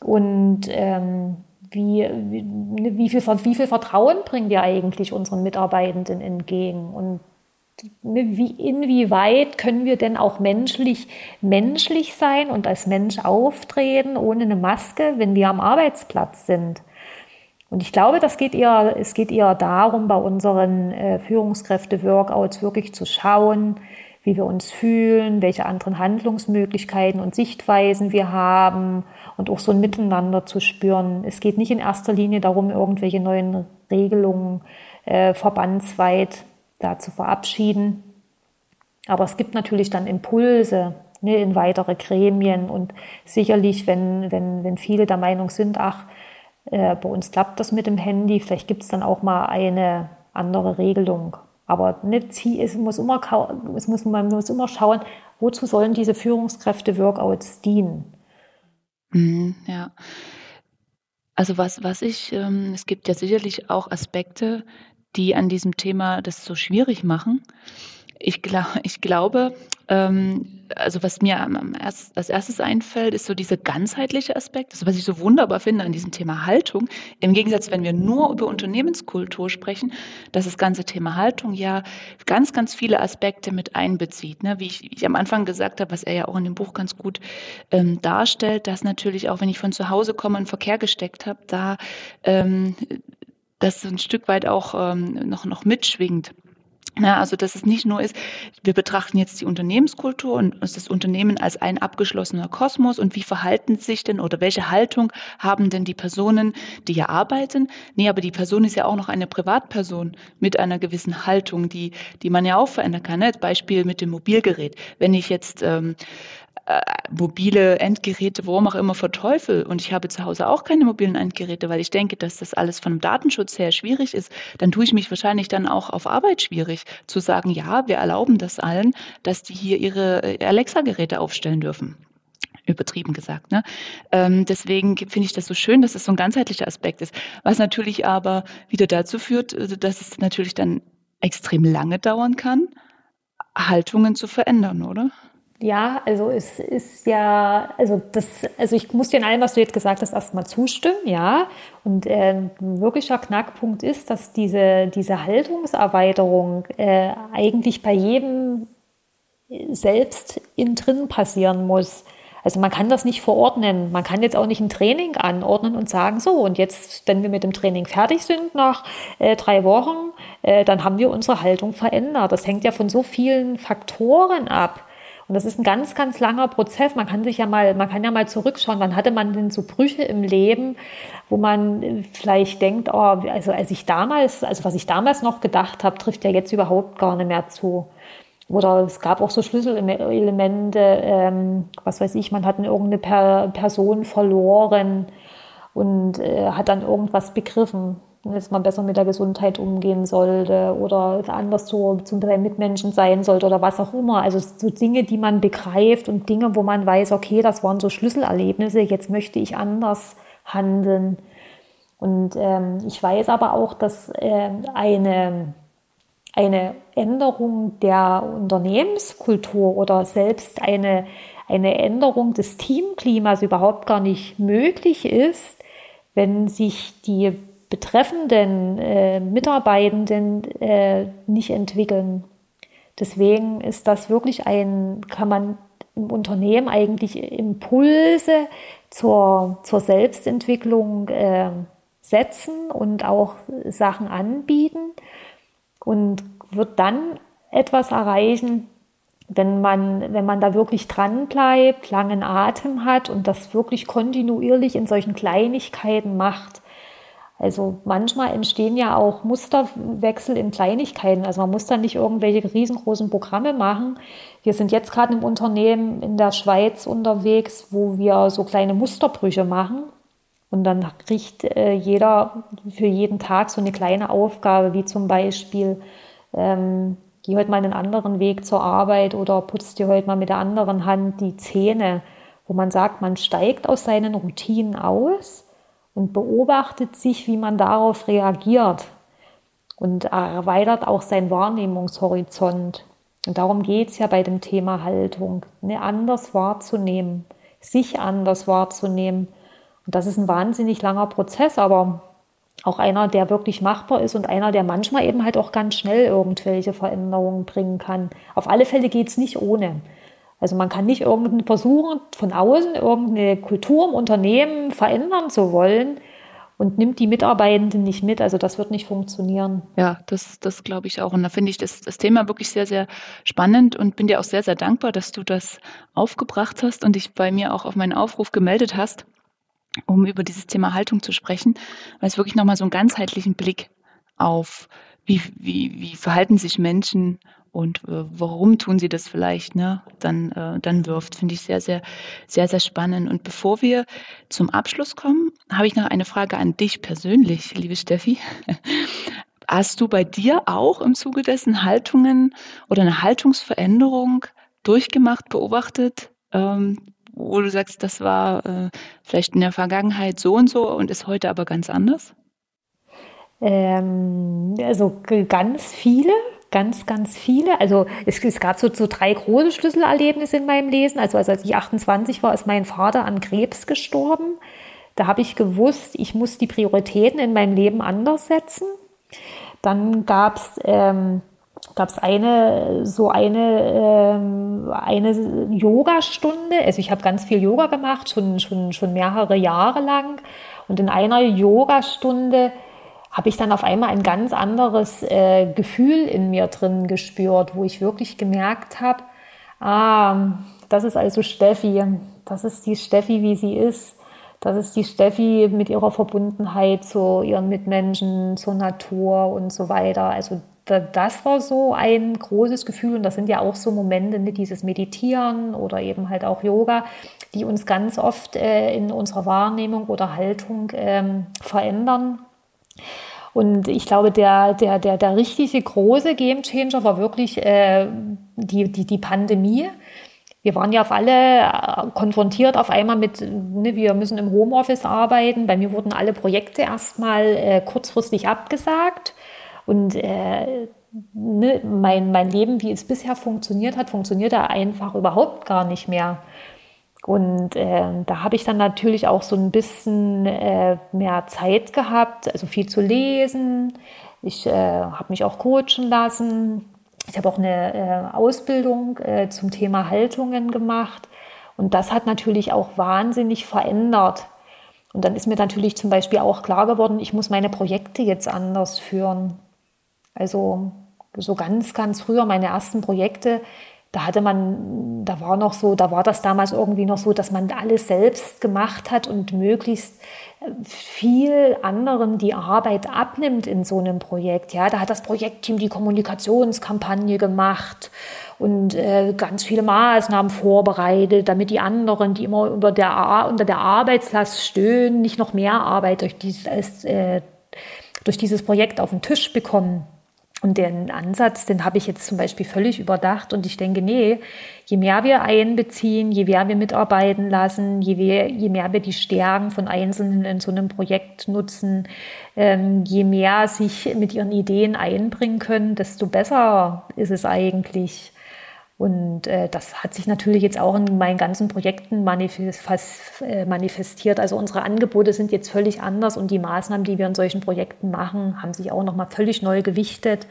und ähm, wie, wie, wie, viel, wie viel Vertrauen bringen wir eigentlich unseren Mitarbeitenden entgegen und ne, wie, inwieweit können wir denn auch menschlich menschlich sein und als Mensch auftreten ohne eine Maske, wenn wir am Arbeitsplatz sind? Und ich glaube, das geht eher, es geht eher darum, bei unseren äh, Führungskräfte-Workouts wirklich zu schauen, wie wir uns fühlen, welche anderen Handlungsmöglichkeiten und Sichtweisen wir haben und auch so ein Miteinander zu spüren. Es geht nicht in erster Linie darum, irgendwelche neuen Regelungen äh, verbandsweit da zu verabschieden. Aber es gibt natürlich dann Impulse ne, in weitere Gremien und sicherlich, wenn, wenn, wenn viele der Meinung sind, ach, äh, bei uns klappt das mit dem Handy. Vielleicht gibt es dann auch mal eine andere Regelung. Aber nicht, es muss immer, es muss, man muss immer schauen, wozu sollen diese Führungskräfte-Workouts dienen. Mhm, ja. Also was, was ich, ähm, es gibt ja sicherlich auch Aspekte, die an diesem Thema das so schwierig machen. Ich, glaub, ich glaube, ähm, also was mir erst, als erstes einfällt, ist so dieser ganzheitliche Aspekt. Also was ich so wunderbar finde an diesem Thema Haltung, im Gegensatz, wenn wir nur über Unternehmenskultur sprechen, dass das ganze Thema Haltung ja ganz, ganz viele Aspekte mit einbezieht. Ne? Wie, ich, wie ich am Anfang gesagt habe, was er ja auch in dem Buch ganz gut ähm, darstellt, dass natürlich auch, wenn ich von zu Hause komme und Verkehr gesteckt habe, da ähm, das ein Stück weit auch ähm, noch, noch mitschwingt. Na, also dass es nicht nur ist, wir betrachten jetzt die Unternehmenskultur und das Unternehmen als ein abgeschlossener Kosmos und wie verhalten sich denn oder welche Haltung haben denn die Personen, die hier arbeiten? Nee, aber die Person ist ja auch noch eine Privatperson mit einer gewissen Haltung, die, die man ja auch verändern kann. Ne? Beispiel mit dem Mobilgerät. Wenn ich jetzt ähm, äh, mobile Endgeräte, warum auch immer, verteufel und ich habe zu Hause auch keine mobilen Endgeräte, weil ich denke, dass das alles von dem Datenschutz her schwierig ist, dann tue ich mich wahrscheinlich dann auch auf Arbeit schwierig, zu sagen, ja, wir erlauben das allen, dass die hier ihre äh, Alexa-Geräte aufstellen dürfen übertrieben gesagt. Ne? Ähm, deswegen finde ich das so schön, dass es das so ein ganzheitlicher Aspekt ist. Was natürlich aber wieder dazu führt, äh, dass es natürlich dann extrem lange dauern kann, Haltungen zu verändern, oder? Ja, also es ist ja, also das, also ich muss dir in allem, was du jetzt gesagt hast, erstmal zustimmen, ja. Und äh, ein wirklicher Knackpunkt ist, dass diese, diese Haltungserweiterung äh, eigentlich bei jedem selbst innen drin passieren muss. Also man kann das nicht verordnen. Man kann jetzt auch nicht ein Training anordnen und sagen, so, und jetzt, wenn wir mit dem Training fertig sind nach äh, drei Wochen, äh, dann haben wir unsere Haltung verändert. Das hängt ja von so vielen Faktoren ab. Und das ist ein ganz, ganz langer Prozess. Man kann sich ja mal, man kann ja mal zurückschauen, wann hatte man denn so Brüche im Leben, wo man vielleicht denkt, oh, also als ich damals, also was ich damals noch gedacht habe, trifft ja jetzt überhaupt gar nicht mehr zu. Oder es gab auch so Schlüsselelemente, ähm, was weiß ich, man hat irgendeine per Person verloren und äh, hat dann irgendwas begriffen dass man besser mit der Gesundheit umgehen sollte oder anders so zum Mitmenschen sein sollte oder was auch immer. Also so Dinge, die man begreift und Dinge, wo man weiß, okay, das waren so Schlüsselerlebnisse, jetzt möchte ich anders handeln. Und ähm, ich weiß aber auch, dass äh, eine, eine Änderung der Unternehmenskultur oder selbst eine, eine Änderung des Teamklimas überhaupt gar nicht möglich ist, wenn sich die betreffenden äh, Mitarbeitenden äh, nicht entwickeln. Deswegen ist das wirklich ein, kann man im Unternehmen eigentlich Impulse zur, zur Selbstentwicklung äh, setzen und auch Sachen anbieten und wird dann etwas erreichen, wenn man, wenn man da wirklich dran bleibt, langen Atem hat und das wirklich kontinuierlich in solchen Kleinigkeiten macht. Also manchmal entstehen ja auch Musterwechsel in Kleinigkeiten. Also man muss da nicht irgendwelche riesengroßen Programme machen. Wir sind jetzt gerade im Unternehmen in der Schweiz unterwegs, wo wir so kleine Musterbrüche machen. Und dann kriegt äh, jeder für jeden Tag so eine kleine Aufgabe, wie zum Beispiel, ähm, geh heute mal einen anderen Weg zur Arbeit oder putzt dir heute mal mit der anderen Hand die Zähne, wo man sagt, man steigt aus seinen Routinen aus und beobachtet sich, wie man darauf reagiert und erweitert auch seinen Wahrnehmungshorizont. Und darum geht es ja bei dem Thema Haltung, ne, anders wahrzunehmen, sich anders wahrzunehmen. Und das ist ein wahnsinnig langer Prozess, aber auch einer, der wirklich machbar ist und einer, der manchmal eben halt auch ganz schnell irgendwelche Veränderungen bringen kann. Auf alle Fälle geht es nicht ohne. Also man kann nicht irgendeinen versuchen, von außen irgendeine Kultur im Unternehmen verändern zu wollen und nimmt die Mitarbeitenden nicht mit. Also das wird nicht funktionieren. Ja, das, das glaube ich auch. Und da finde ich das, das Thema wirklich sehr, sehr spannend und bin dir auch sehr, sehr dankbar, dass du das aufgebracht hast und dich bei mir auch auf meinen Aufruf gemeldet hast, um über dieses Thema Haltung zu sprechen, weil es wirklich nochmal so einen ganzheitlichen Blick auf wie, wie, wie verhalten sich Menschen und äh, warum tun sie das vielleicht, ne, dann, äh, dann wirft, finde ich sehr, sehr, sehr, sehr spannend. Und bevor wir zum Abschluss kommen, habe ich noch eine Frage an dich persönlich, liebe Steffi. Hast du bei dir auch im Zuge dessen Haltungen oder eine Haltungsveränderung durchgemacht, beobachtet, ähm, wo du sagst, das war äh, vielleicht in der Vergangenheit so und so und ist heute aber ganz anders? Ähm, also ganz viele, ganz, ganz viele. Also es, es gab so, so drei große Schlüsselerlebnisse in meinem Lesen. Also, als ich 28 war, ist mein Vater an Krebs gestorben. Da habe ich gewusst, ich muss die Prioritäten in meinem Leben anders setzen. Dann gab es ähm, eine so eine ähm, eine Yogastunde. Also ich habe ganz viel Yoga gemacht, schon schon schon mehrere Jahre lang. Und in einer Yogastunde habe ich dann auf einmal ein ganz anderes äh, Gefühl in mir drin gespürt, wo ich wirklich gemerkt habe, ah, das ist also Steffi, das ist die Steffi, wie sie ist. Das ist die Steffi mit ihrer Verbundenheit zu ihren Mitmenschen, zur Natur und so weiter. Also das war so ein großes Gefühl und das sind ja auch so Momente, mit dieses Meditieren oder eben halt auch Yoga, die uns ganz oft äh, in unserer Wahrnehmung oder Haltung ähm, verändern. Und ich glaube, der, der, der, der richtige große Gamechanger war wirklich äh, die, die, die Pandemie. Wir waren ja auf alle äh, konfrontiert auf einmal mit, ne, wir müssen im Homeoffice arbeiten. Bei mir wurden alle Projekte erstmal äh, kurzfristig abgesagt. Und äh, ne, mein, mein Leben, wie es bisher funktioniert hat, funktioniert da einfach überhaupt gar nicht mehr. Und äh, da habe ich dann natürlich auch so ein bisschen äh, mehr Zeit gehabt, also viel zu lesen. Ich äh, habe mich auch coachen lassen. Ich habe auch eine äh, Ausbildung äh, zum Thema Haltungen gemacht. Und das hat natürlich auch wahnsinnig verändert. Und dann ist mir natürlich zum Beispiel auch klar geworden, ich muss meine Projekte jetzt anders führen. Also so ganz, ganz früher meine ersten Projekte, da hatte man, da war noch so, da war das damals irgendwie noch so, dass man alles selbst gemacht hat und möglichst äh, viel anderen die Arbeit abnimmt in so einem Projekt. Ja, da hat das Projektteam die Kommunikationskampagne gemacht und äh, ganz viele Maßnahmen vorbereitet, damit die anderen, die immer unter der, unter der Arbeitslast stöhnen, nicht noch mehr Arbeit durch dieses, äh, durch dieses Projekt auf den Tisch bekommen. Und den Ansatz, den habe ich jetzt zum Beispiel völlig überdacht. Und ich denke, nee, je mehr wir einbeziehen, je mehr wir mitarbeiten lassen, je mehr, je mehr wir die Stärken von Einzelnen in so einem Projekt nutzen, ähm, je mehr sich mit ihren Ideen einbringen können, desto besser ist es eigentlich. Und äh, das hat sich natürlich jetzt auch in meinen ganzen Projekten manifest, äh, manifestiert. Also unsere Angebote sind jetzt völlig anders und die Maßnahmen, die wir in solchen Projekten machen, haben sich auch nochmal völlig neu gewichtet.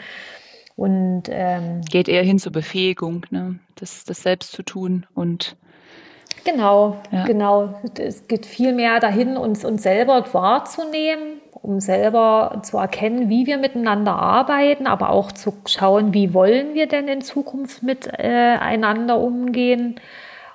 Und ähm, geht eher hin zur Befähigung, ne? das, das selbst zu tun und Genau, ja. genau. Es geht viel mehr dahin, uns, uns selber wahrzunehmen um selber zu erkennen, wie wir miteinander arbeiten, aber auch zu schauen, wie wollen wir denn in Zukunft miteinander äh, umgehen.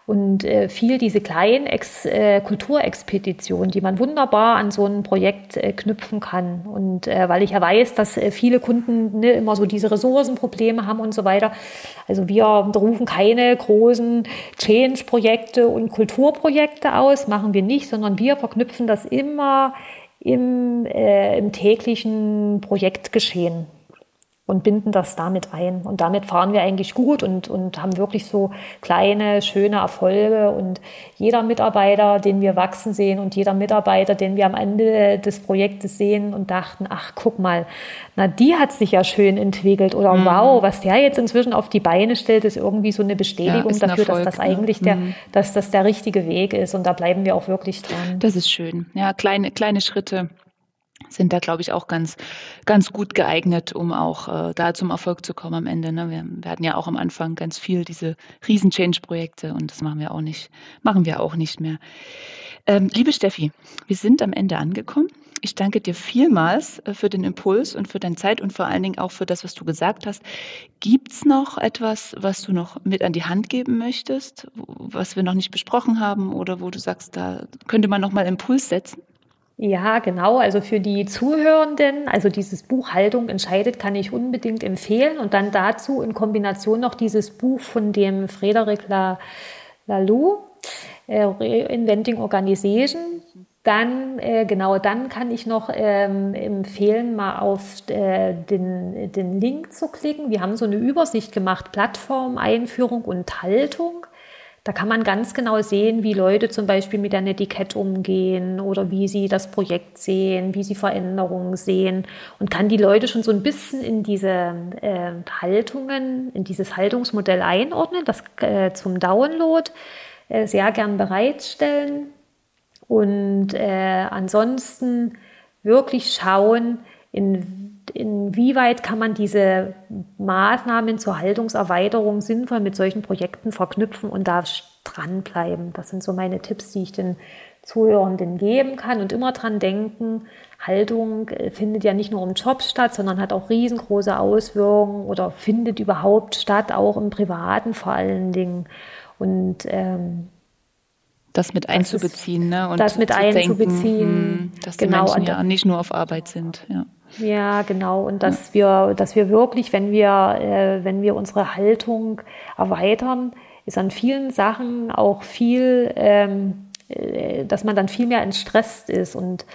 Und äh, viel diese kleinen Ex äh, Kulturexpeditionen, die man wunderbar an so ein Projekt knüpfen kann. Und weil ich ja weiß, dass viele Kunden ne, immer so diese Ressourcenprobleme haben und so weiter. Also wir rufen keine großen Change-Projekte und Kulturprojekte aus, machen wir nicht, sondern wir verknüpfen das immer im, äh, im täglichen Projektgeschehen und binden das damit ein. Und damit fahren wir eigentlich gut und, und haben wirklich so kleine, schöne Erfolge. Und jeder Mitarbeiter, den wir wachsen sehen und jeder Mitarbeiter, den wir am Ende des Projektes sehen und dachten, ach, guck mal, na, die hat sich ja schön entwickelt. Oder mhm. wow, was der jetzt inzwischen auf die Beine stellt, ist irgendwie so eine Bestätigung ja, dafür, Erfolg, dass das eigentlich der, mhm. dass das der richtige Weg ist. Und da bleiben wir auch wirklich dran. Das ist schön. Ja, kleine, kleine Schritte sind da, glaube ich, auch ganz, ganz gut geeignet, um auch äh, da zum Erfolg zu kommen am Ende. Ne? Wir, wir, hatten ja auch am Anfang ganz viel diese riesen Change-Projekte und das machen wir auch nicht, machen wir auch nicht mehr. Ähm, liebe Steffi, wir sind am Ende angekommen. Ich danke dir vielmals äh, für den Impuls und für deine Zeit und vor allen Dingen auch für das, was du gesagt hast. Gibt es noch etwas, was du noch mit an die Hand geben möchtest, was wir noch nicht besprochen haben oder wo du sagst, da könnte man noch mal Impuls setzen? Ja, genau. Also für die Zuhörenden, also dieses Buch Haltung entscheidet, kann ich unbedingt empfehlen. Und dann dazu in Kombination noch dieses Buch von dem Frédéric Laloux, äh, Reinventing Organization. Dann, äh, genau, dann kann ich noch ähm, empfehlen, mal auf äh, den, den Link zu klicken. Wir haben so eine Übersicht gemacht, Plattform, Einführung und Haltung. Da kann man ganz genau sehen, wie Leute zum Beispiel mit einem Etikett umgehen oder wie sie das Projekt sehen, wie sie Veränderungen sehen. Und kann die Leute schon so ein bisschen in diese äh, Haltungen, in dieses Haltungsmodell einordnen, das äh, zum Download äh, sehr gern bereitstellen. Und äh, ansonsten wirklich schauen, in inwieweit kann man diese Maßnahmen zur Haltungserweiterung sinnvoll mit solchen Projekten verknüpfen und da dranbleiben. Das sind so meine Tipps, die ich den Zuhörenden geben kann und immer dran denken, Haltung äh, findet ja nicht nur im Job statt, sondern hat auch riesengroße Auswirkungen oder findet überhaupt statt, auch im Privaten vor allen Dingen. Und ähm, das mit einzubeziehen, ne? Und das mit einzubeziehen, denken, hm, dass die genau, Menschen ja nicht nur auf Arbeit sind. Ja. Ja, genau. Und dass wir, dass wir wirklich, wenn wir, äh, wenn wir unsere Haltung erweitern, ist an vielen Sachen auch viel, ähm, äh, dass man dann viel mehr entstresst ist und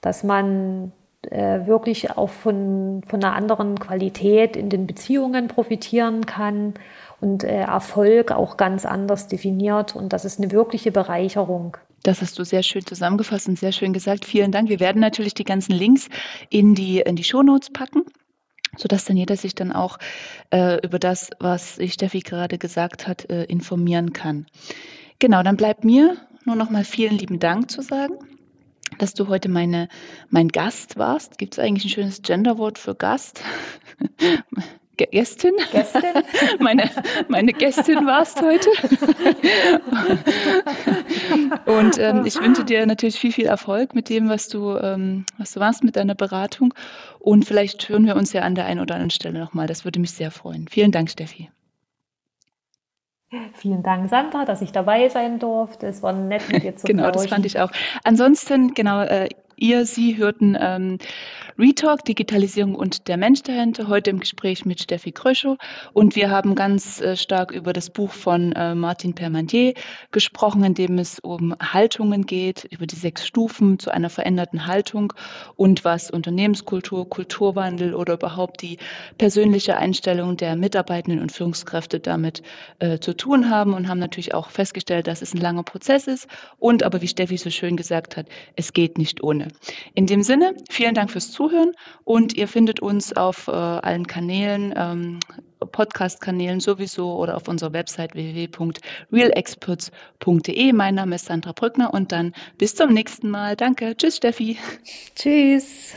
dass man äh, wirklich auch von, von einer anderen Qualität in den Beziehungen profitieren kann und äh, Erfolg auch ganz anders definiert. Und das ist eine wirkliche Bereicherung. Das hast du sehr schön zusammengefasst und sehr schön gesagt. Vielen Dank. Wir werden natürlich die ganzen Links in die, in die Shownotes packen sodass dann jeder sich dann auch äh, über das, was Steffi gerade gesagt hat, äh, informieren kann. Genau, dann bleibt mir nur noch mal vielen lieben Dank zu sagen, dass du heute meine, mein Gast warst. Gibt es eigentlich ein schönes Genderwort für Gast? Gästin. Gästin? meine, meine Gästin warst heute. und ähm, ich wünsche dir natürlich viel, viel Erfolg mit dem, was du, ähm, was du warst mit deiner Beratung. Und vielleicht hören wir uns ja an der einen oder anderen Stelle nochmal. Das würde mich sehr freuen. Vielen Dank, Steffi. Vielen Dank, Sandra, dass ich dabei sein durfte. Es war nett mit dir zu Genau, das fand ich auch. Ansonsten, genau, äh, ihr, Sie hörten ähm, Retalk, Digitalisierung und der Mensch dahinter, heute im Gespräch mit Steffi Kröschow. Und wir haben ganz äh, stark über das Buch von äh, Martin Permantier gesprochen, in dem es um Haltungen geht, über die sechs Stufen zu einer veränderten Haltung und was Unternehmenskultur, Kulturwandel oder überhaupt die persönliche Einstellung der Mitarbeitenden und Führungskräfte damit äh, zu tun haben und haben natürlich auch festgestellt, dass es ein langer Prozess ist und aber, wie Steffi so schön gesagt hat, es geht nicht ohne. In dem Sinne, vielen Dank fürs Zuhören. Zuhören und ihr findet uns auf äh, allen Kanälen, ähm, Podcast-Kanälen sowieso oder auf unserer Website www.realexperts.de. Mein Name ist Sandra Brückner und dann bis zum nächsten Mal. Danke. Tschüss, Steffi. Tschüss.